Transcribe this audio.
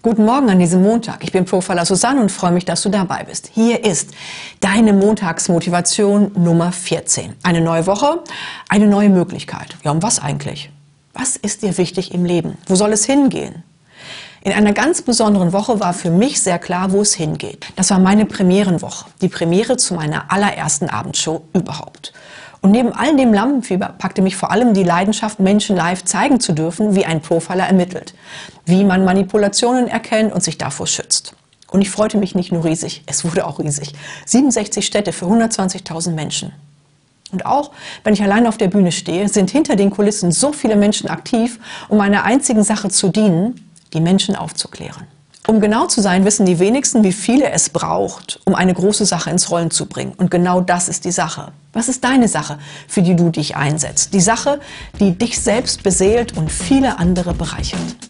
Guten Morgen an diesem Montag. Ich bin Profiler Susanne und freue mich, dass du dabei bist. Hier ist deine Montagsmotivation Nummer 14. Eine neue Woche, eine neue Möglichkeit. Ja, um was eigentlich? Was ist dir wichtig im Leben? Wo soll es hingehen? In einer ganz besonderen Woche war für mich sehr klar, wo es hingeht. Das war meine Premierenwoche, die Premiere zu meiner allerersten Abendshow überhaupt. Und neben all dem Lampenfieber packte mich vor allem die Leidenschaft, Menschen live zeigen zu dürfen, wie ein Profiler ermittelt, wie man Manipulationen erkennt und sich davor schützt. Und ich freute mich nicht nur riesig, es wurde auch riesig. 67 Städte für 120.000 Menschen. Und auch wenn ich allein auf der Bühne stehe, sind hinter den Kulissen so viele Menschen aktiv, um einer einzigen Sache zu dienen, die Menschen aufzuklären. Um genau zu sein, wissen die wenigsten, wie viele es braucht, um eine große Sache ins Rollen zu bringen. Und genau das ist die Sache. Was ist deine Sache, für die du dich einsetzt? Die Sache, die dich selbst beseelt und viele andere bereichert.